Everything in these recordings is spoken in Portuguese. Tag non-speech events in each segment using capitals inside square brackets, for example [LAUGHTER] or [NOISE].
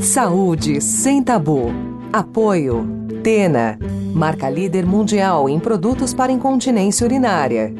Saúde sem tabu. Apoio. Tena. Marca líder mundial em produtos para incontinência urinária.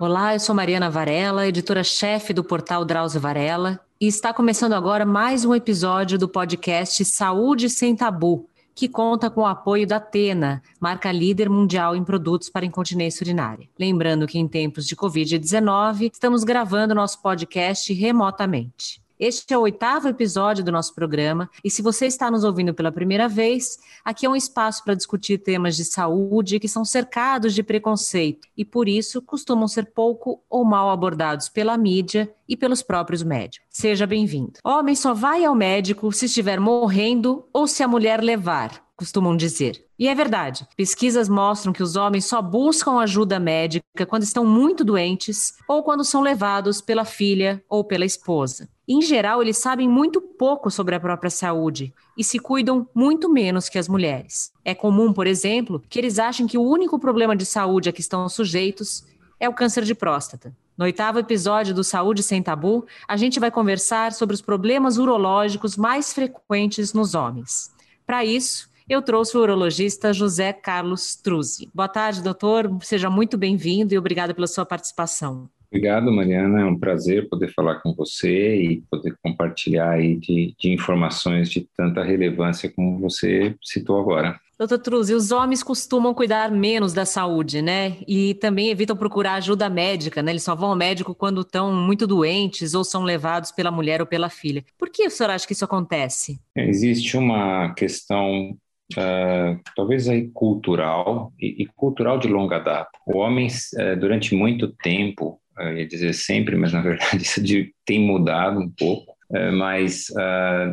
Olá, eu sou Mariana Varela, editora-chefe do portal Drauzio Varela, e está começando agora mais um episódio do podcast Saúde sem Tabu, que conta com o apoio da Tena, marca líder mundial em produtos para incontinência urinária. Lembrando que em tempos de Covid-19, estamos gravando nosso podcast remotamente. Este é o oitavo episódio do nosso programa e se você está nos ouvindo pela primeira vez, aqui é um espaço para discutir temas de saúde que são cercados de preconceito e por isso costumam ser pouco ou mal abordados pela mídia e pelos próprios médicos. Seja bem-vindo. Homem só vai ao médico se estiver morrendo ou se a mulher levar costumam dizer. E é verdade. Pesquisas mostram que os homens só buscam ajuda médica quando estão muito doentes ou quando são levados pela filha ou pela esposa. Em geral, eles sabem muito pouco sobre a própria saúde e se cuidam muito menos que as mulheres. É comum, por exemplo, que eles achem que o único problema de saúde a que estão sujeitos é o câncer de próstata. No oitavo episódio do Saúde Sem Tabu, a gente vai conversar sobre os problemas urológicos mais frequentes nos homens. Para isso, eu trouxe o urologista José Carlos Truzzi. Boa tarde, doutor. Seja muito bem-vindo e obrigado pela sua participação. Obrigado, Mariana. É um prazer poder falar com você e poder compartilhar aí de, de informações de tanta relevância como você citou agora. Doutor Truzzi, os homens costumam cuidar menos da saúde, né? E também evitam procurar ajuda médica, né? Eles só vão ao médico quando estão muito doentes ou são levados pela mulher ou pela filha. Por que o senhor acha que isso acontece? Existe uma questão Uh, talvez aí cultural e, e, cultural de longa data. O homem, uh, durante muito tempo, uh, ia dizer sempre, mas na verdade [LAUGHS] isso de, tem mudado um pouco, mas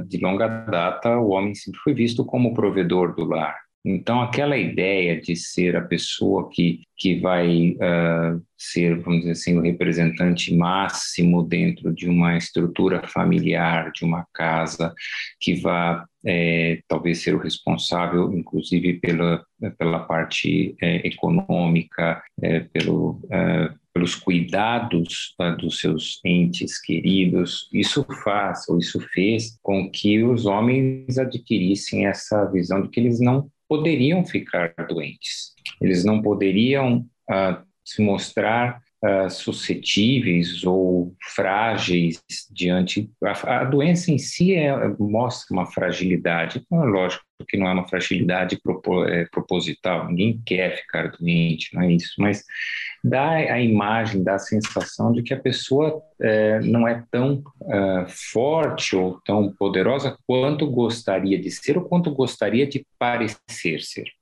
de longa data o homem sempre foi visto como provedor do lar. Então, aquela ideia de ser a pessoa que, que vai uh, ser, vamos dizer assim, o representante máximo dentro de uma estrutura familiar, de uma casa, que vai é, talvez ser o responsável, inclusive, pela, pela parte é, econômica, é, pelo, é, pelos cuidados tá, dos seus entes queridos, isso faz, ou isso fez com que os homens adquirissem essa visão de que eles não poderiam ficar doentes. Eles não poderiam uh, se mostrar uh, suscetíveis ou frágeis diante. A, a doença em si é, mostra uma fragilidade. Então, é lógico que não é uma fragilidade propo, é, proposital, ninguém quer ficar doente, não é isso, mas dá a imagem, dá a sensação de que a pessoa é, não é tão uh, forte ou tão poderosa quanto gostaria de ser ou quanto gostaria de parecer ser.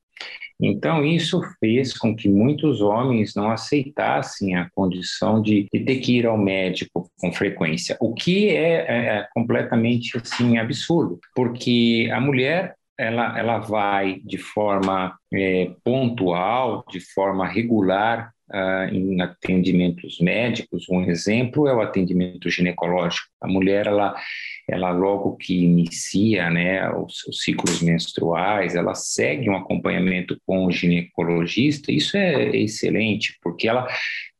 Então, isso fez com que muitos homens não aceitassem a condição de, de ter que ir ao médico com frequência, o que é, é, é completamente assim, absurdo, porque a mulher ela, ela vai de forma é, pontual, de forma regular uh, em atendimentos médicos. Um exemplo é o atendimento ginecológico. A mulher, ela, ela logo que inicia né, os, os ciclos menstruais, ela segue um acompanhamento com o ginecologista. Isso é excelente, porque ela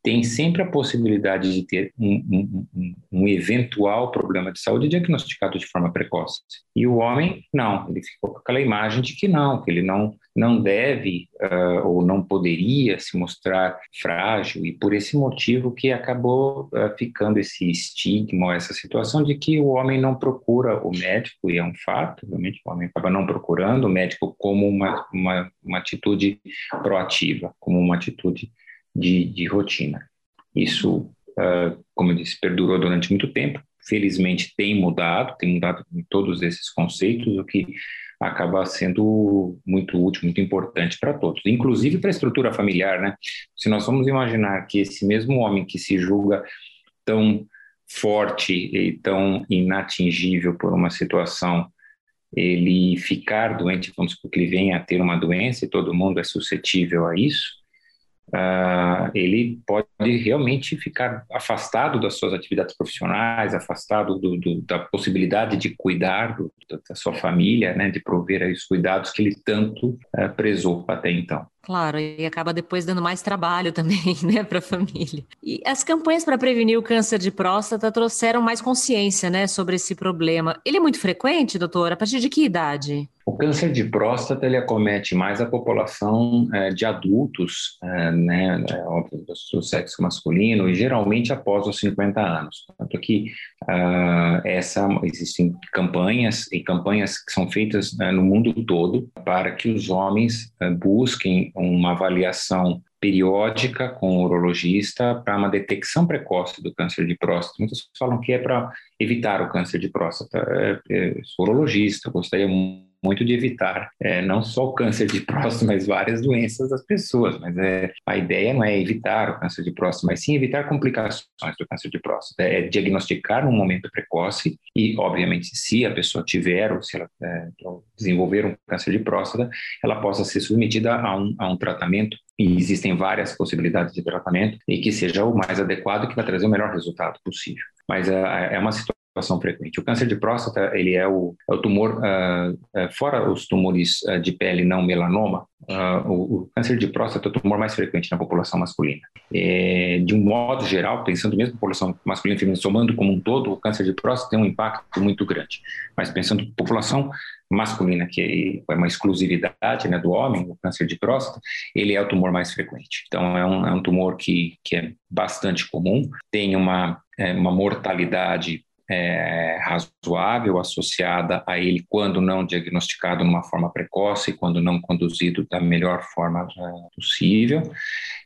tem sempre a possibilidade de ter um, um, um, eventual problema de saúde diagnosticado de forma precoce. E o homem, não, ele ficou com aquela imagem de que não, que ele não, não deve uh, ou não poderia se mostrar frágil, e por esse motivo que acabou uh, ficando esse estigma, essa situação de que o homem não procura o médico, e é um fato, realmente o homem acaba não procurando o médico como uma, uma, uma atitude proativa, como uma atitude de, de rotina. Isso, uh, como eu disse, perdurou durante muito tempo. Felizmente tem mudado, tem mudado em todos esses conceitos, o que acaba sendo muito útil, muito importante para todos, inclusive para a estrutura familiar, né? Se nós vamos imaginar que esse mesmo homem que se julga tão forte e tão inatingível por uma situação, ele ficar doente, vamos supor que ele venha a ter uma doença e todo mundo é suscetível a isso, uh, ele pode realmente ficar afastado das suas atividades profissionais, afastado do, do, da possibilidade de cuidar do, da sua família, né, de prover os cuidados que ele tanto uh, prezou até então. Claro, e acaba depois dando mais trabalho [LAUGHS] também, né, para a família. E as campanhas para prevenir o câncer de próstata trouxeram mais consciência, né, sobre esse problema. Ele é muito frequente, doutora? A partir de que idade? O câncer de próstata ele acomete mais a população é, de adultos, é, né, é, do sexo masculino, e geralmente após os 50 anos. Tanto que uh, essa, existem campanhas e campanhas que são feitas uh, no mundo todo para que os homens uh, busquem uma avaliação periódica com o urologista para uma detecção precoce do câncer de próstata. Muitos falam que é para evitar o câncer de próstata. É, é, sou urologista, gostaria muito de evitar é, não só o câncer de [LAUGHS] próstata, mas várias doenças das pessoas. Mas é, a ideia não é evitar o câncer de próstata, mas sim evitar complicações do câncer de próstata. É diagnosticar num momento precoce e, obviamente, se a pessoa tiver ou se ela é, desenvolver um câncer de próstata, ela possa ser submetida a um, a um tratamento e existem várias possibilidades de tratamento e que seja o mais adequado que vai trazer o melhor resultado possível. Mas é, é uma situação frequente. O câncer de próstata, ele é o, é o tumor, uh, uh, fora os tumores uh, de pele não melanoma, o, o, câncer de próstata é o tumor mais frequente na população masculina. É, de um modo geral, pensando mesmo na população masculina e feminina, somando como um todo, o câncer de próstata tem um impacto muito grande. Mas pensando na população masculina, que é uma exclusividade né, do homem, o câncer de próstata, ele é o tumor mais frequente. Então, é um, é um tumor que, que é bastante comum, tem uma, é, uma mortalidade é, razoável associada a ele quando não diagnosticado de uma forma precoce, quando não conduzido da melhor forma é, possível,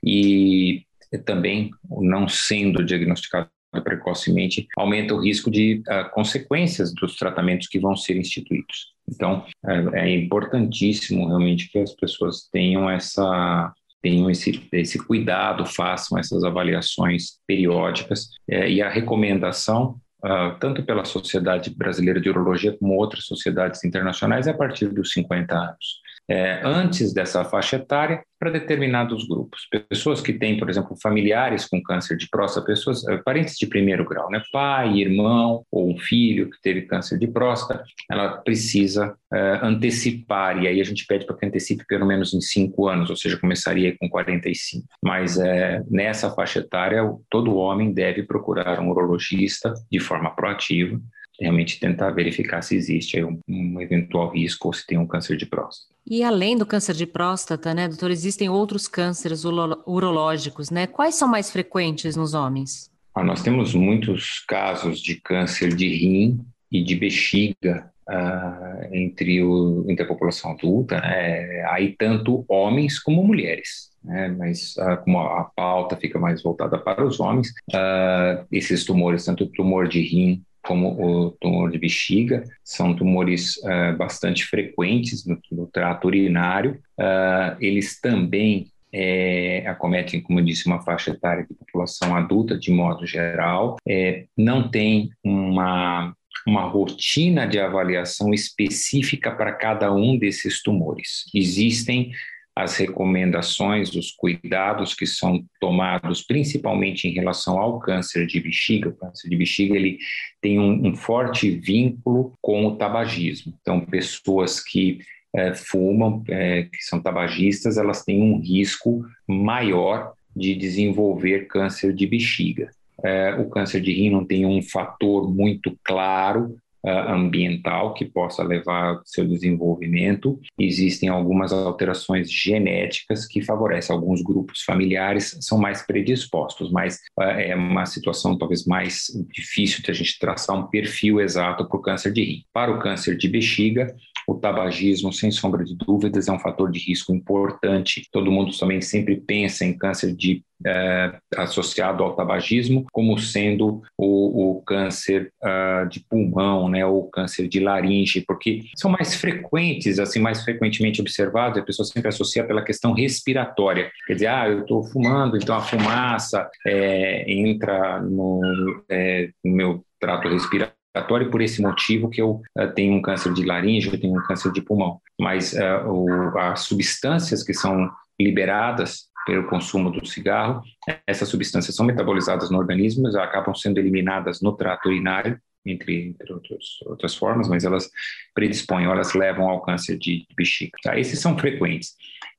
e também não sendo diagnosticado precocemente aumenta o risco de uh, consequências dos tratamentos que vão ser instituídos. Então, é, é importantíssimo realmente que as pessoas tenham essa tenham esse, esse cuidado, façam essas avaliações periódicas. É, e a recomendação uh, tanto pela Sociedade Brasileira de Urologia como outras sociedades internacionais, a partir dos 50 anos. É, antes dessa faixa etária, para determinados grupos. Pessoas que têm, por exemplo, familiares com câncer de próstata, pessoas, eh, parentes de primeiro grau, né? pai, irmão ou um filho que teve câncer de próstata, ela precisa é, antecipar, e aí a gente pede para que antecipe pelo menos em cinco anos, ou seja, começaria com 45. Mas é, nessa faixa etária, todo homem deve procurar um urologista de forma proativa, realmente tentar verificar se existe um, um, eventual risco ou se tem um câncer de próstata. E além do câncer de próstata, né, doutor, existem outros cânceres urológicos, né? Quais são mais frequentes nos homens? Ah, nós temos muitos casos de câncer de rim e de bexiga ah, entre, o, entre a população adulta, né? aí tanto homens como mulheres. Né? Mas ah, como a, pauta fica mais voltada para os homens, ah, esses tumores, tanto o tumor de rim como o tumor de bexiga, são tumores uh, bastante frequentes no, no trato urinário. Uh, eles também é, acometem, como eu disse, uma faixa etária de população adulta de modo geral. É, não tem uma uma rotina de avaliação específica para cada um desses tumores. Existem as recomendações, os cuidados que são tomados, principalmente em relação ao câncer de bexiga. O câncer de bexiga ele tem um, um forte vínculo com o tabagismo. Então, pessoas que é, fumam, é, que são tabagistas, elas têm um risco maior de desenvolver câncer de bexiga. É, o câncer de rim não tem um fator muito claro ambiental que possa levar ao seu desenvolvimento. Existem algumas alterações genéticas que favorecem alguns grupos familiares, são mais predispostos, mas uh, é uma situação talvez mais difícil de a gente traçar um perfil exato para o câncer de rim. Para o câncer de bexiga, o tabagismo, sem sombra de dúvidas, é um fator de risco importante. Todo mundo também sempre pensa em câncer de é, associado ao tabagismo como sendo o, o câncer uh, de pulmão, né, ou câncer de laringe, porque são mais frequentes, assim, mais frequentemente observados, a pessoa sempre associa pela questão respiratória. Quer dizer, ah, eu estou fumando, então a fumaça é, entra no, é, no meu trato respiratório respiratório por esse motivo que eu uh, tenho um câncer de laringe, eu tenho um câncer de pulmão. Mas uh, o, as substâncias que são liberadas pelo consumo do cigarro. Essas substâncias são metabolizadas no organismo, acabam sendo eliminadas no trato urinário, entre, entre outros, outras formas, mas elas predispõem, elas levam ao câncer de bexiga. Tá? Esses são frequentes.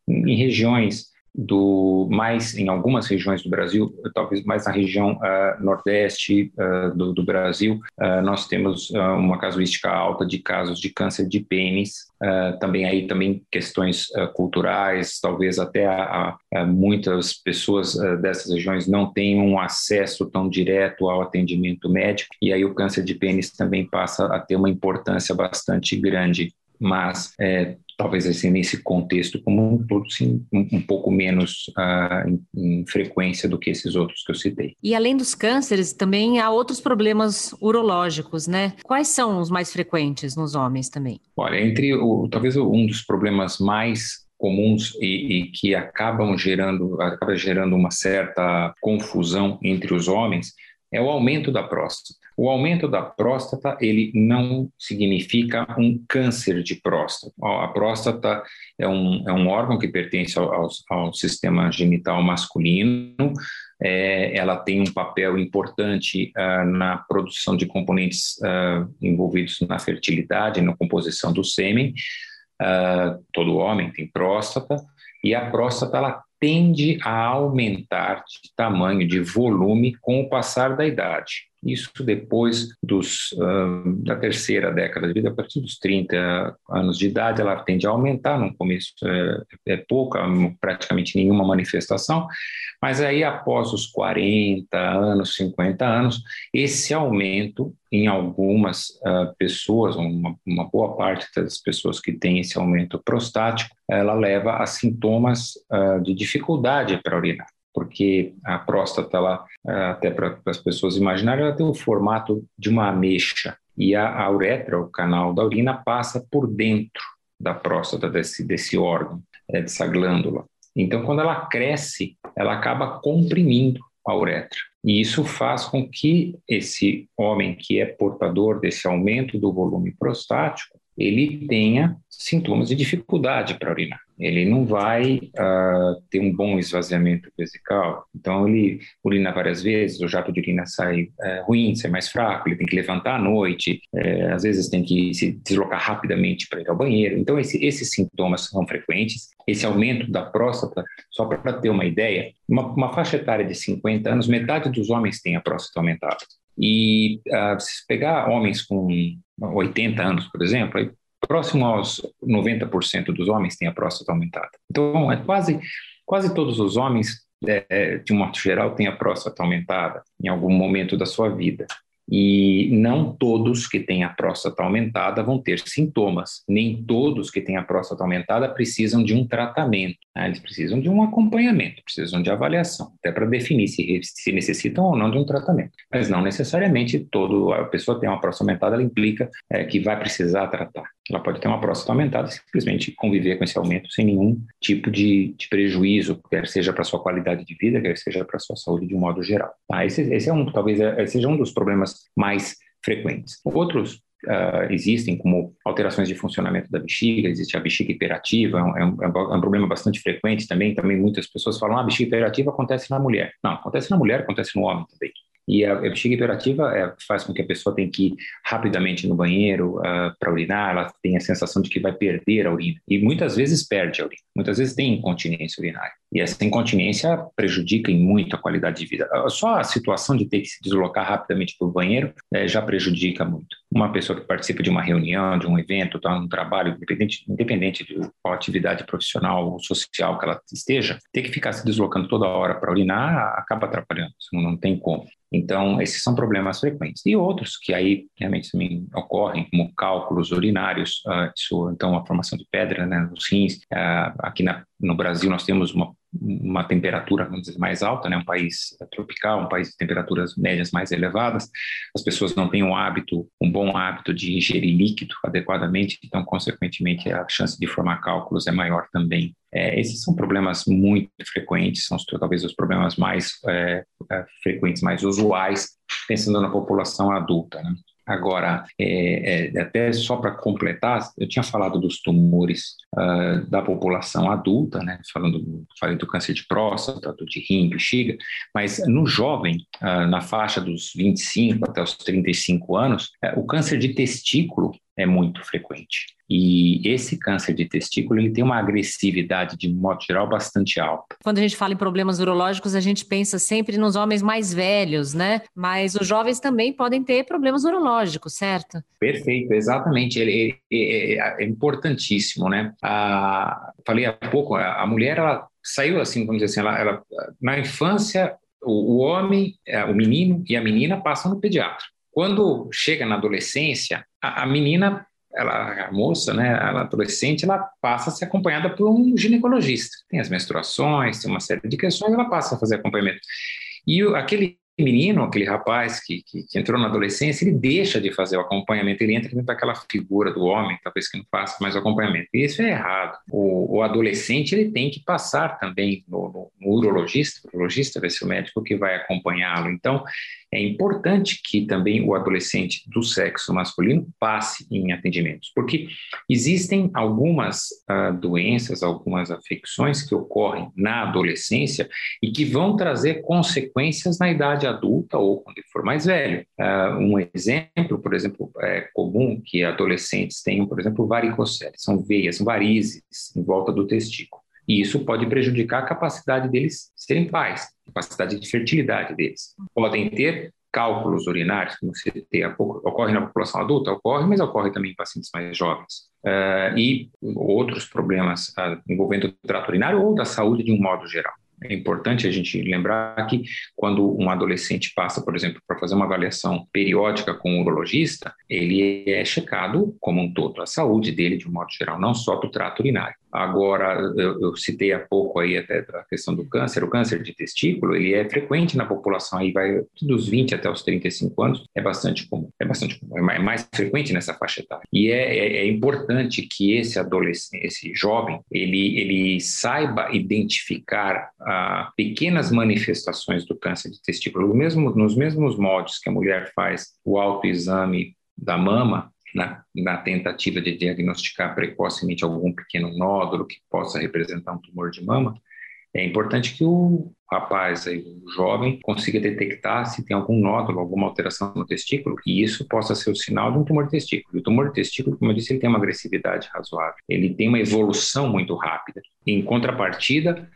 Em regiões do mais em algumas regiões do Brasil, talvez mais na região uh, nordeste uh, do, do, Brasil, uh, nós temos uma casuística alta de casos de câncer de pênis, também aí também questões culturais, talvez até a, a muitas pessoas dessas regiões não tenham acesso tão direto ao atendimento médico e aí o câncer de pênis também passa a ter uma importância bastante grande. Mas é, talvez assim, nesse contexto como um todo, sim, um, um pouco menos uh, em, em, frequência do que esses outros que eu citei. E além dos cânceres, também há outros problemas urológicos, né? Quais são os mais frequentes nos homens também? Olha, entre o, talvez um dos problemas mais comuns e, e, que acabam gerando acaba gerando uma certa confusão entre os homens é o aumento da próstata. O aumento da próstata, ele não significa um câncer de próstata. A próstata é um, é um órgão que pertence ao, ao sistema genital masculino, é, ela tem um papel importante uh, na produção de componentes uh, envolvidos na fertilidade, na composição do sêmen. Uh, todo homem tem próstata, e a próstata ela tende a aumentar de tamanho, de volume com o passar da idade. Isso depois dos, da terceira década de vida, a partir dos 30 anos de idade, ela tende a aumentar. No começo é, é pouca, praticamente nenhuma manifestação, mas aí após os 40 anos, 50 anos, esse aumento em algumas uh, pessoas, uma, uma, boa parte das pessoas que têm esse aumento prostático, ela leva a sintomas uh, de dificuldade para urinar porque a próstata, ela, até para as pessoas imaginarem, ela tem o formato de uma ameixa e a, a uretra, o canal da urina, passa por dentro da próstata, desse, desse órgão, é, dessa glândula. Então, quando ela cresce, ela acaba comprimindo a uretra. E isso faz com que esse homem que é portador desse aumento do volume prostático, ele tenha sintomas de dificuldade para urinar ele não vai uh, ter um bom esvaziamento vesical. Então, ele urina várias vezes, o jato de urina sai uh, ruim, sai mais fraco, ele tem que levantar à noite, uh, às vezes tem que se deslocar rapidamente para ir ao banheiro. Então, esse, esses sintomas são frequentes. Esse aumento da próstata, só para ter uma ideia, uma, uma, faixa etária de 50 anos, metade dos homens tem a próstata aumentada. E uh, se pegar homens com 80 anos, por exemplo, próximo aos 90% dos homens têm a próstata aumentada. Então, é quase, quase todos os homens, é, de um modo geral, têm a próstata aumentada em algum momento da sua vida. E não todos que têm a próstata aumentada vão ter sintomas, nem todos que têm a próstata aumentada precisam de um tratamento, né? eles precisam de um acompanhamento, precisam de avaliação, até para definir se, se, necessitam ou não de um tratamento. Mas não necessariamente toda a pessoa tem uma próstata aumentada, ela implica é, que vai precisar tratar. Ela pode ter uma próstata aumentada e simplesmente conviver com esse aumento sem nenhum tipo de, de prejuízo, quer seja para sua qualidade de vida, quer seja para sua saúde de um modo geral. Tá? Esse, esse é um, talvez é, seja um dos problemas mais frequentes. Outros uh, existem, como alterações de funcionamento da bexiga, existe a bexiga hiperativa, é um, é um, é um problema bastante frequente também. Também muitas pessoas falam, ah, a bexiga hiperativa acontece na mulher. Não, acontece na mulher, acontece no homem também. E a, a bexiga hiperativa é, faz com que a pessoa tenha que ir rapidamente no banheiro uh, ah, para urinar, ela tem a sensação de que vai perder a urina. E muitas vezes perde a urina, muitas vezes tem incontinência urinária. E essa incontinência prejudica em muito a qualidade de vida. Ah, só a situação de ter que se deslocar rapidamente para o banheiro é, já prejudica muito. Uma pessoa que participa de uma reunião, de um evento, está num trabalho, independente, independente de qual atividade profissional ou social que ela esteja, ter que ficar se deslocando toda hora para urinar acaba atrapalhando, não tem como. Então, esses são problemas frequentes. E outros que aí realmente também ocorrem, como cálculos urinários, uh, isso, então a formação de pedra né, nos rins. Uh, aqui na, no Brasil nós temos uma uma temperatura vamos dizer, mais alta, né? um país tropical, um país de temperaturas médias mais elevadas, as pessoas não têm um hábito, um bom hábito de ingerir líquido adequadamente, então, consequentemente, a chance de formar cálculos é maior também. É, esses são problemas muito frequentes, são talvez os problemas mais é, é, frequentes, mais usuais, pensando na população adulta. Né? Agora, é, é, até só para completar, eu tinha falado dos tumores uh, da população adulta, né? Falando, falei do câncer de próstata, do de rim, bexiga, mas no jovem, uh, na faixa dos 25 até os 35 anos, uh, o câncer de testículo é muito frequente. E esse câncer de testículo ele tem uma agressividade, de modo geral, bastante alta. Quando a gente fala em problemas urológicos, a gente pensa sempre nos homens mais velhos, né? Mas os jovens também podem ter problemas urológicos, certo? Perfeito, exatamente. Ele, ele é, é, importantíssimo, né? A, falei há pouco, a, a mulher, ela saiu assim, vamos dizer assim, ela, ela na infância, o, o homem, é, o menino e a menina passam no pediatra. Quando chega na adolescência, a, a menina ela, a moça, né, ela adolescente, ela passa a ser acompanhada por um ginecologista. Tem as menstruações, tem uma série de questões, ela passa a fazer acompanhamento. E o, aquele menino, aquele rapaz que, que, que, entrou na adolescência, ele deixa de fazer o acompanhamento, ele entra dentro daquela figura do homem, talvez que não faça mais o acompanhamento. E isso é errado. O, o adolescente ele tem que passar também no, no, no urologista, urologista vai ser o médico que vai acompanhá-lo. Então, é importante que também o adolescente do sexo masculino passe em atendimentos, porque existem algumas uh, doenças, algumas afecções que ocorrem na adolescência e que vão trazer consequências na idade adulta ou quando ele for mais velho. Uh, um exemplo, por exemplo, é comum que adolescentes tenham, por exemplo, varicocele, são veias, varizes em volta do testículo. E isso pode prejudicar a capacidade deles serem pais, capacidade de fertilidade deles. Podem ter cálculos urinários, como tem há pouco, ocorre na população adulta? Ocorre, mas ocorre também em pacientes mais jovens. Uh, e outros problemas uh, envolvendo o trato urinário ou da saúde de um modo geral. É importante a gente lembrar que quando um adolescente passa, por exemplo, para fazer uma avaliação periódica com um urologista, ele é checado como um todo, a saúde dele de um modo geral, não só do trato urinário. Agora, eu, eu, citei há pouco aí até a questão do câncer. O câncer de testículo, ele é frequente na população, aí vai dos 20 até os 35 anos, é bastante comum, é bastante comum, é mais frequente nessa faixa etária. E é, é, é importante que esse adolescente, esse jovem, ele, ele saiba identificar ah, pequenas manifestações do câncer de testículo, mesmo, nos mesmos moldes que a mulher faz o autoexame da mama, na, na, tentativa de diagnosticar precocemente algum pequeno nódulo que possa representar um tumor de mama, é importante que o rapaz, o jovem, consiga detectar se tem algum nódulo, alguma alteração no testículo, e isso possa ser o sinal de um tumor de testículo. E o tumor de testículo, como eu disse, ele tem uma agressividade razoável, ele tem uma evolução muito rápida. Em contrapartida,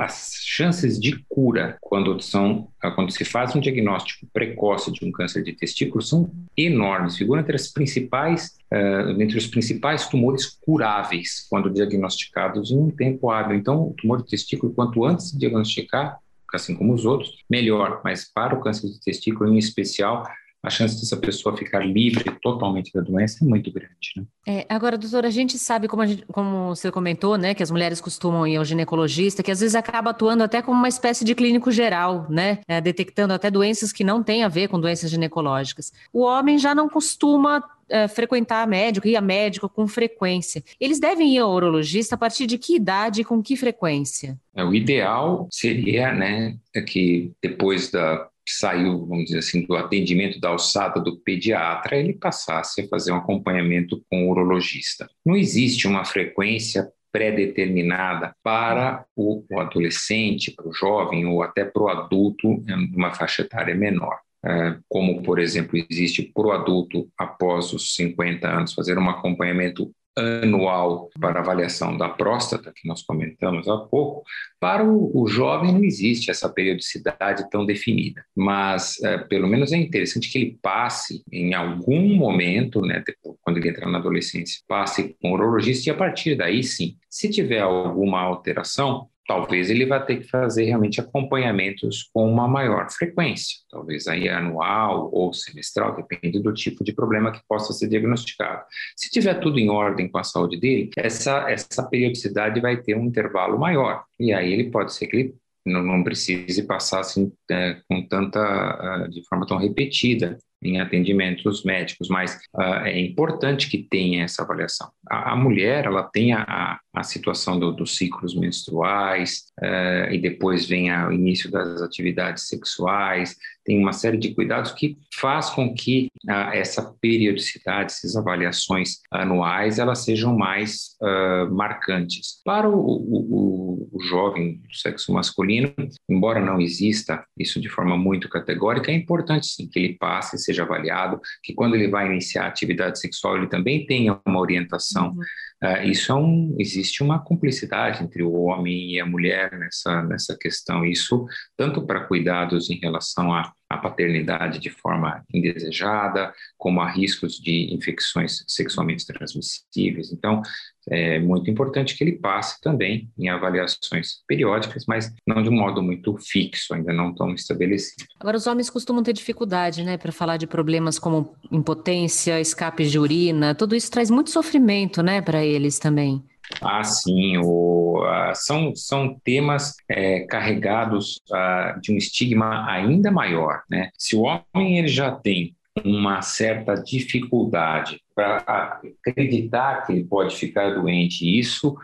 as chances de cura quando são quando se faz um diagnóstico precoce de um câncer de testículo são enormes, figura entre as principais uh, entre os principais tumores curáveis quando diagnosticados em um tempo hábil. Então, o tumor de testículo, quanto antes de diagnosticar, assim como os outros, melhor. Mas para o câncer de testículo, em especial, a chance dessa pessoa ficar livre totalmente da doença é muito grande. Né? É, agora, doutora, a gente sabe, como, a gente, como você comentou, né, que as mulheres costumam ir ao ginecologista, que às vezes acaba atuando até como uma espécie de clínico geral, né, é, detectando até doenças que não têm a ver com doenças ginecológicas. O homem já não costuma é, frequentar médico, ir a médico com frequência. Eles devem ir ao urologista a partir de que idade e com que frequência? É, o ideal seria, né, é que depois da saiu, vamos dizer assim, do atendimento da alçada do pediatra, ele passasse a fazer um acompanhamento com o urologista. Não existe uma frequência pré-determinada para o, adolescente, para o jovem ou até para o adulto em uma faixa etária menor. É, como, por exemplo, existe para o adulto após os 50 anos fazer um acompanhamento anual para avaliação da próstata, que nós comentamos há pouco, para o, o jovem não existe essa periodicidade tão definida, mas é, pelo menos é interessante que ele passe em algum momento, né, quando ele entrar na adolescência, passe com o urologista e a partir daí sim, se tiver alguma alteração, talvez ele vá ter que fazer realmente acompanhamentos com uma maior frequência, talvez aí anual ou semestral, depende do tipo de problema que possa ser diagnosticado. Se tiver tudo em ordem com a saúde dele, essa, essa periodicidade vai ter um intervalo maior, e aí ele pode ser que ele não, não precise passar assim é, com tanta, uh, de forma tão repetida em atendimentos médicos, mas uh, é importante que tenha essa avaliação. A, a mulher, ela tem a, a situação do, dos ciclos menstruais, uh, e depois vem o início das atividades sexuais, tem uma série de cuidados que faz com que uh, essa periodicidade, essas avaliações anuais, elas sejam mais uh, marcantes. Para o, o, o, jovem do sexo masculino, embora não exista isso de forma muito categórica, é importante sim que ele passe, seja avaliado, que quando ele vai iniciar a atividade sexual, ele também tenha uma orientação uhum Uh, isso é um, existe uma cumplicidade entre o homem e a mulher nessa, nessa questão. Isso tanto para cuidados em relação à paternidade de forma indesejada, como a riscos de infecções sexualmente transmissíveis. Então, é muito importante que ele passe também em avaliações periódicas, mas não de um modo muito fixo, ainda não tão estabelecido. Agora, os homens costumam ter dificuldade, né, para falar de problemas como impotência, escapes de urina, tudo isso traz muito sofrimento, né, para eles também. Ah, sim, o, uh, são, são temas é, carregados uh, de um estigma ainda maior, né? Se o homem ele já tem uma certa dificuldade para acreditar que ele pode ficar doente. Isso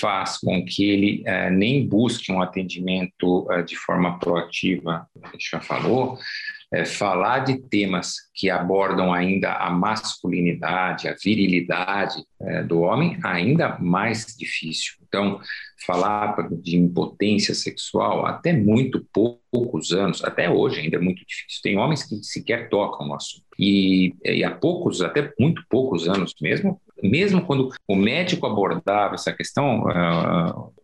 faz com que ele eh, nem busque um atendimento eh, de forma proativa, a gente já falou, é, falar de temas que abordam ainda a masculinidade, a virilidade é, do homem, ainda mais difícil. Então, falar de impotência sexual até muito poucos anos, até hoje ainda é muito difícil. Tem homens que sequer tocam no assunto. E, e há poucos, até muito poucos anos mesmo, mesmo quando o médico abordava essa questão,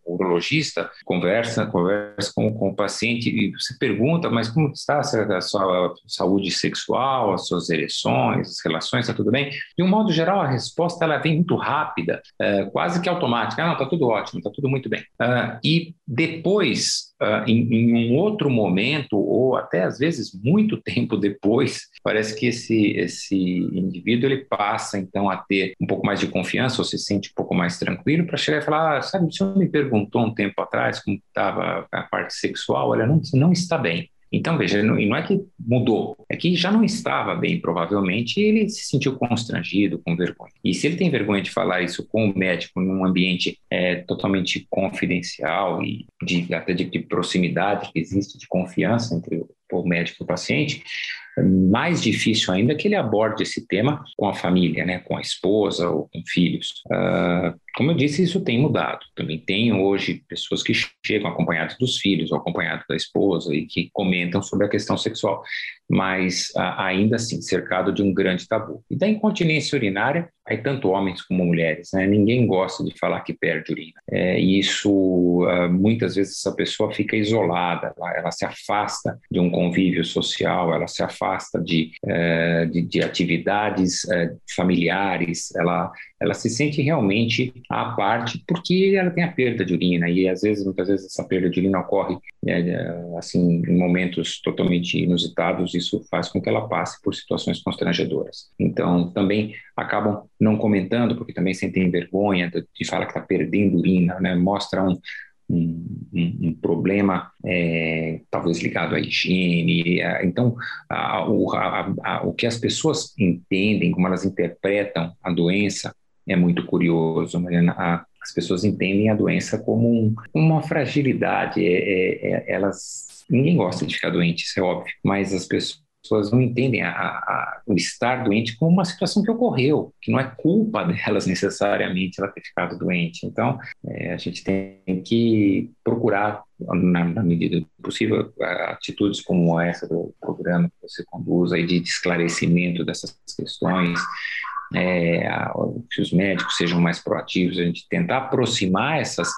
o urologista conversa, conversa com, com o paciente e você pergunta, mas como está a sua saúde sexual, as suas ereções, as relações, está tudo bem? De um modo geral, a resposta ela vem muito rápida, uh, quase que automática. Ah, não, está tudo ótimo, está tudo muito bem. Uh, e depois uh, em, em, um outro momento, ou até às vezes muito [LAUGHS] tempo depois, parece que esse, esse indivíduo ele passa então a ter um pouco mais de confiança ou se sente um pouco mais tranquilo para chegar e falar: ah, sabe, o senhor me perguntou um tempo atrás como estava a parte sexual, olha, não, não está bem. Então, veja, não, não é que mudou, é que já não estava bem, provavelmente, e ele se sentiu constrangido, com vergonha. E se ele tem vergonha de falar isso com o médico num ambiente é, totalmente confidencial e de, até de, de proximidade que existe, de confiança entre o, o médico e o paciente, mais difícil ainda que ele aborde esse tema com a família, né, com a esposa ou com filhos. Uh, como eu disse, isso tem mudado. Também tem hoje pessoas que chegam acompanhadas dos filhos ou acompanhadas da esposa e que comentam sobre a questão sexual, mas ainda assim cercado de um grande tabu. E da incontinência urinária, aí tanto homens como mulheres, né? Ninguém gosta de falar que perde urina. É, e isso, uh, muitas vezes, essa pessoa fica isolada, ela, ela, se afasta de um convívio social, ela se afasta de, uh, de, de, atividades uh, familiares, ela, ela se sente realmente à parte, porque ela tem a perda de urina, e às vezes, muitas vezes, essa perda de urina ocorre né, assim, em momentos totalmente inusitados, isso faz com que ela passe por situações constrangedoras. Então, também acabam não comentando, porque também sentem vergonha de, falar que está perdendo urina, né? mostra um, um, um, problema é, talvez ligado à higiene. Então, a, o, a, a, o que as pessoas entendem, como elas interpretam a doença, é muito curioso, Mariana. as pessoas entendem a doença como um, uma fragilidade. É, é, é elas ninguém gosta de ficar doente, isso é óbvio, mas as pessoas não entendem a, a, o estar doente como uma situação que ocorreu, que não é culpa [LAUGHS] delas necessariamente ela ter ficado doente. Então, é, a gente tem que procurar, na, na, medida do possível, atitudes como essa do programa que você conduz, aí de esclarecimento dessas questões, é, que os médicos sejam mais proativos, a gente tentar aproximar essas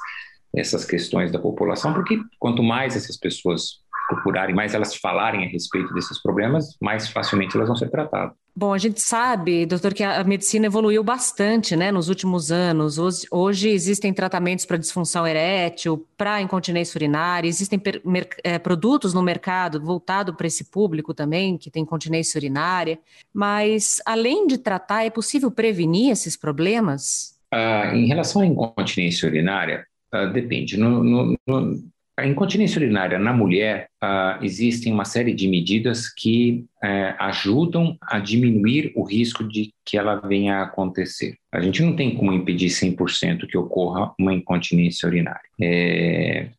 essas questões da população, porque quanto mais essas pessoas procurarem, mais elas falarem a respeito desses problemas, mais facilmente elas vão ser tratadas. Bom, a gente sabe, doutor, que a medicina evoluiu bastante né, nos últimos anos. Hoje, hoje existem tratamentos para disfunção erétil, para incontinência urinária, existem per, mer, é, produtos no mercado voltado para esse público também, que tem incontinência urinária. Mas, além de tratar, é possível prevenir esses problemas? Ah, em relação à incontinência urinária, ah, depende. No, no, no, A incontinência urinária na mulher, uh, existem uma série de medidas que uh, ajudam a diminuir o risco de que ela venha a acontecer. A gente não tem como impedir 100% que ocorra uma incontinência urinária. É,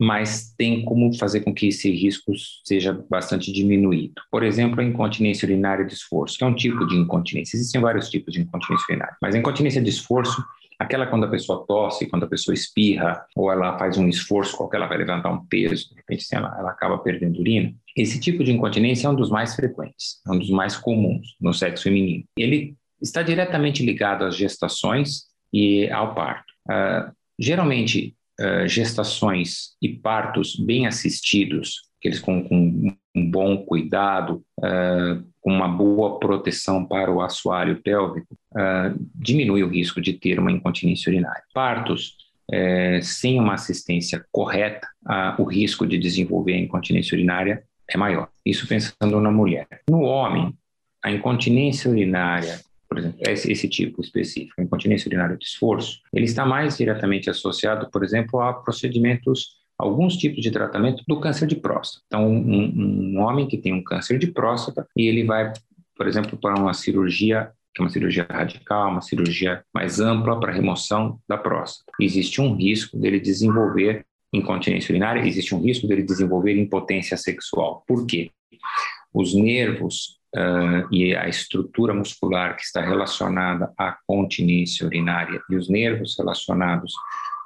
mas tem como fazer com que esse risco seja bastante diminuído. Por exemplo, a incontinência urinária de esforço, que é um tipo de incontinência. Existem vários tipos de incontinência urinária, mas a incontinência de esforço, aquela quando a pessoa tosse, quando a pessoa espirra, ou ela faz um esforço qualquer, ela vai levantar um peso, de repente assim, ela, ela acaba perdendo urina. Esse tipo de incontinência é um dos mais frequentes, é um dos mais comuns no sexo feminino. Ele está diretamente ligado às gestações e ao parto. Uh, geralmente, uh, gestações e partos bem assistidos, aqueles com, com um bom cuidado, uh, com uma boa proteção para o assoalho pélvico, uh, diminui o risco de ter uma incontinência urinária. Partos é, sem uma assistência correta, o risco de desenvolver a incontinência urinária é maior. Isso pensando na mulher. No homem, a incontinência urinária por exemplo, esse, esse tipo específico, incontinência urinária de esforço, ele está mais diretamente associado, por exemplo, a procedimentos alguns tipos de tratamento do câncer de próstata. Então, um, um, homem que tem um câncer de próstata e ele vai, por exemplo, para uma cirurgia que é uma cirurgia radical, uma cirurgia mais ampla para remoção da próstata. Existe um risco dele desenvolver incontinência urinária, existe um risco dele desenvolver impotência sexual. Por quê? Os nervos uh, e a estrutura muscular que está relacionada à continência urinária e os nervos relacionados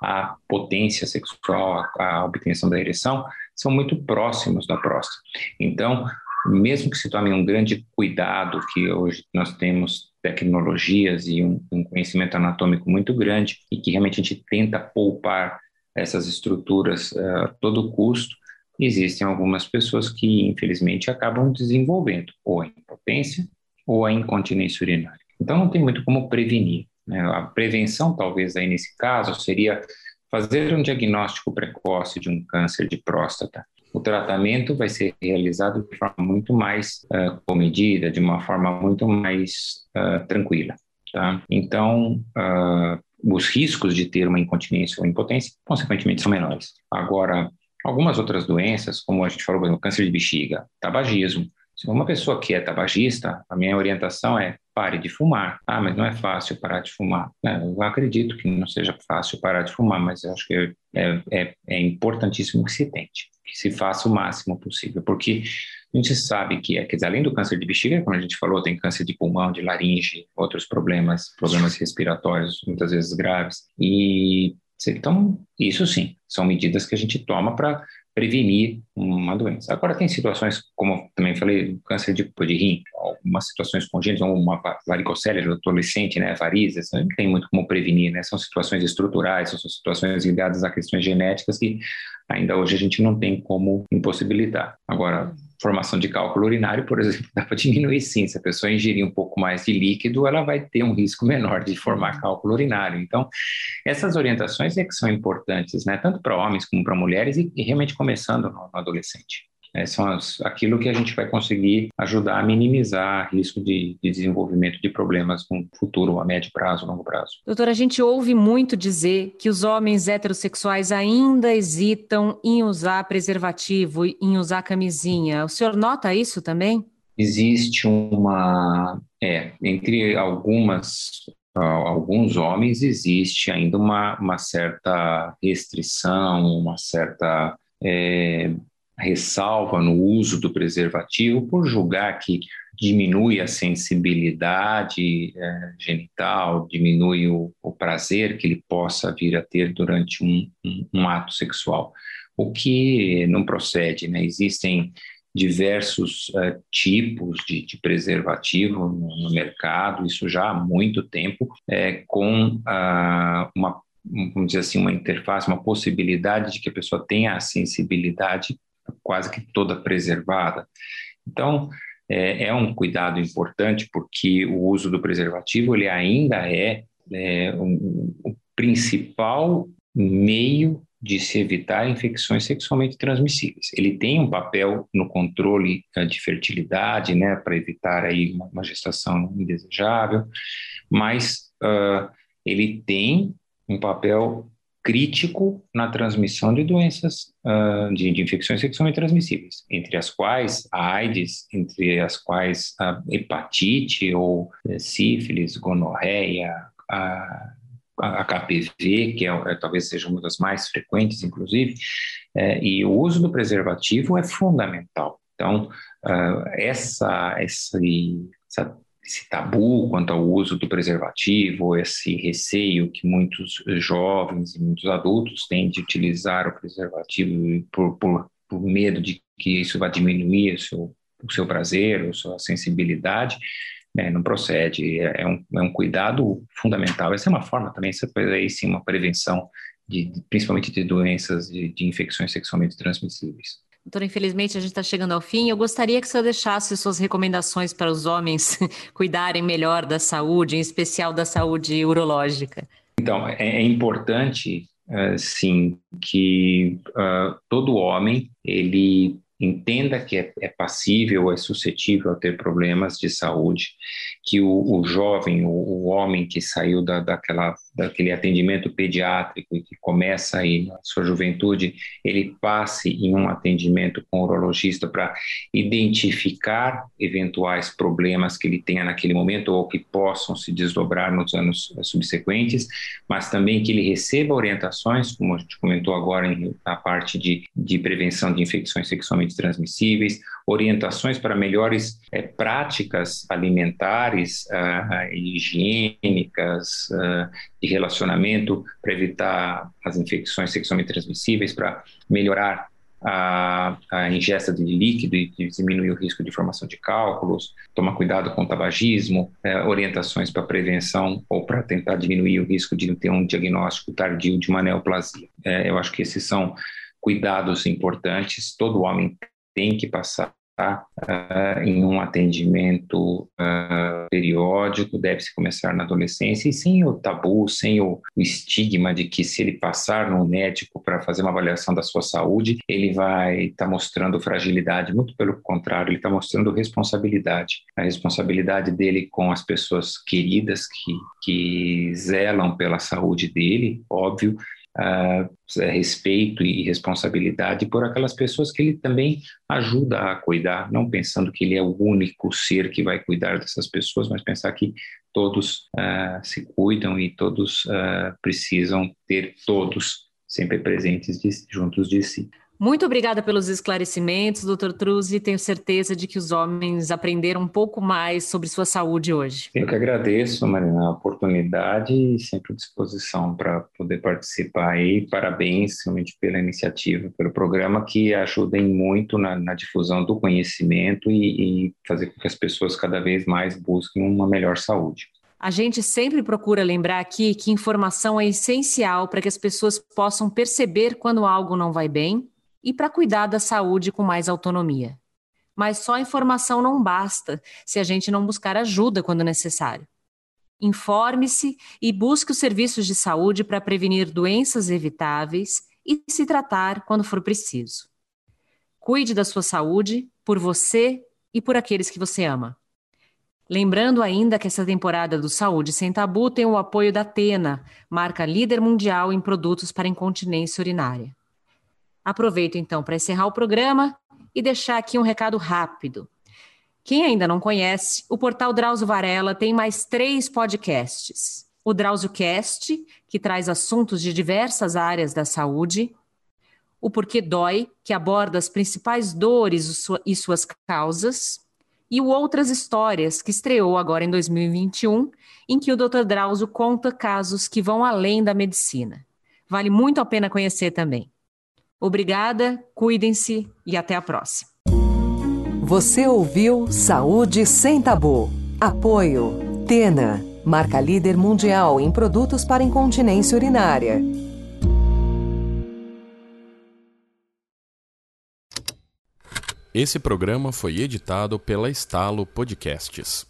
à potência sexual, à obtenção da ereção, são muito próximos da próstata. Então, mesmo que se tome um grande cuidado, que hoje nós temos tecnologias e um, um, conhecimento anatômico muito grande e que realmente a gente tenta poupar essas estruturas uh, a todo custo, existem algumas pessoas que, infelizmente, acabam desenvolvendo ou a impotência ou a incontinência urinária. Então, não tem muito como prevenir. Né? A prevenção, talvez, aí nesse caso, seria fazer um diagnóstico precoce de um câncer de próstata. O tratamento vai ser realizado de forma muito mais uh, comedida, de uma forma muito mais uh, tranquila. Tá? Então, uh, os riscos de ter uma incontinência ou impotência, consequentemente, são menores. Agora, Algumas outras doenças, como a gente falou, o câncer de bexiga, tabagismo. Se uma pessoa que é tabagista, a minha orientação é pare de fumar. Ah, mas não é fácil parar de fumar. É, eu acredito que não seja fácil parar de fumar, mas eu acho que é, é, é importantíssimo que se tente, que se faça o máximo possível, porque a gente sabe que, é, quer dizer, além do câncer de bexiga, como a gente falou, tem câncer de pulmão, de laringe, outros problemas, problemas respiratórios, muitas vezes graves. E então, isso sim, são medidas que a gente toma para prevenir uma doença. Agora, tem situações, como também falei, câncer de, de rim, algumas situações congênitas, uma varicocele do adolescente, né, varizes, não tem muito como prevenir, né, são situações estruturais, são situações ligadas a questões genéticas que ainda hoje a gente não tem como impossibilitar. Agora, formação de cálculo urinário, por exemplo, [LAUGHS] dá para diminuir sim. Se a pessoa ingerir um pouco mais de líquido, ela vai ter um risco [LAUGHS] menor de formar uhum. cálculo urinário. Então, essas orientações é que são importantes, né? Tanto para homens como para mulheres e, e realmente começando no, no adolescente. É, são as, aquilo que a gente vai conseguir ajudar a minimizar risco de, de, desenvolvimento de problemas no futuro, a médio prazo, longo prazo. Doutora, a gente ouve muito dizer que os homens heterossexuais ainda hesitam em usar preservativo, em usar camisinha. O senhor nota isso também? Existe uma. É, entre algumas alguns homens existe ainda uma, uma certa restrição, uma certa é, ressalva no uso do preservativo por julgar que diminui a sensibilidade é, genital, diminui o, o, prazer que ele possa vir a ter durante um, um, um ato sexual, o que não procede, né? Existem diversos uh, tipos de, de preservativo no, no, mercado, isso já há muito tempo, é, com uh, uma vamos dizer assim, uma interface, uma possibilidade de que a pessoa tenha a sensibilidade quase que toda preservada. Então, é, é, um cuidado importante porque o uso do preservativo ele ainda é, é um, o principal meio de se evitar infecções sexualmente transmissíveis. Ele tem um papel no controle eh, de fertilidade, né, para evitar aí uma, gestação indesejável, mas uh, ele tem um papel crítico na transmissão de doenças, uh, de, de, infecções sexualmente transmissíveis, entre as quais a AIDS, entre as quais a hepatite ou eh, sífilis, gonorreia, a, a HPV, que é, é, talvez seja uma das mais frequentes, inclusive, é, e o uso do preservativo é fundamental. Então, uh, essa, essa, essa esse tabu quanto ao uso do preservativo, esse receio que muitos jovens e muitos adultos têm de utilizar o preservativo por, por, por medo de que isso vai diminuir o seu, o seu prazer, a sua sensibilidade, né, não procede. É, é, um, é um cuidado fundamental. Essa é uma forma também, essa aí sim, uma prevenção, de, principalmente de doenças de, de infecções sexualmente transmissíveis. Doutora, infelizmente a gente está chegando ao fim. Eu gostaria que senhor deixasse suas recomendações para os homens [LAUGHS] cuidarem melhor da saúde, em especial da saúde urológica. Então, é, é importante, uh, sim, que uh, todo homem ele entenda que é, é, passível, é suscetível a ter problemas de saúde, que o, o jovem, o, o, homem que saiu da, daquela, daquele atendimento pediátrico que começa aí na sua juventude, ele passe em um atendimento com o urologista para identificar eventuais problemas que ele tenha naquele momento ou que possam se desdobrar nos anos subsequentes, mas também que ele receba orientações, como a gente comentou agora na parte de, de prevenção de infecções sexualmente transmissíveis, orientações para melhores é, práticas alimentares uh, higiênicas, uh, de relacionamento, para evitar as infecções sexualmente transmissíveis, para melhorar a, a, ingesta de líquido e diminuir o risco de formação de cálculos, tomar cuidado com o tabagismo, é, orientações para prevenção ou para tentar diminuir o risco de ter um diagnóstico tardio de uma neoplasia. É, eu acho que esses são cuidados importantes, todo homem tem que passar uh, em um atendimento uh, periódico, deve-se começar na adolescência, e sem o tabu, sem o, o estigma de que se ele passar no médico para fazer uma avaliação da sua saúde, ele vai estar tá mostrando fragilidade, muito pelo contrário, ele está mostrando responsabilidade, a responsabilidade dele com as pessoas queridas que, que zelam pela saúde dele, óbvio, uh, respeito e responsabilidade por aquelas pessoas que ele também ajuda a cuidar, não pensando que ele é o único ser que vai cuidar dessas pessoas, mas pensar que todos uh, se cuidam e todos uh, precisam ter todos sempre presentes de, juntos de si. Muito obrigada pelos esclarecimentos, doutor Truzzi. Tenho certeza de que os homens aprenderam um pouco mais sobre sua saúde hoje. Eu que agradeço, Marina, a oportunidade e sempre à disposição para poder participar aí. Parabéns, realmente, pela iniciativa, pelo programa que ajudem muito na, na difusão do conhecimento e, e fazer com que as pessoas cada vez mais busquem uma melhor saúde. A gente sempre procura lembrar aqui que informação é essencial para que as pessoas possam perceber quando algo não vai bem e para cuidar da saúde com mais autonomia. Mas só informação não basta se a gente não buscar ajuda quando necessário. Informe-se e busque os serviços de saúde para prevenir doenças evitáveis e se tratar quando for preciso. Cuide da sua saúde por você e por aqueles que você ama. Lembrando ainda que essa temporada do Saúde Sem Tabu tem o apoio da Tena, marca líder mundial em produtos para incontinência urinária. Aproveito então para encerrar o programa e deixar aqui um recado rápido. Quem ainda não conhece, o portal Drauzio Varela tem mais três podcasts. O Drauzio Cast, que traz assuntos de diversas áreas da saúde. O Porquê Dói, que aborda as principais dores e suas causas. E o Outras Histórias, que estreou agora em 2021, em que o Dr. Drauzio conta casos que vão além da medicina. Vale muito a pena conhecer também. Obrigada, cuidem-se e até a próxima. Você ouviu Saúde Sem Tabu. Apoio Tena, marca líder mundial em produtos para incontinência urinária. Esse programa foi editado pela Estalo Podcasts.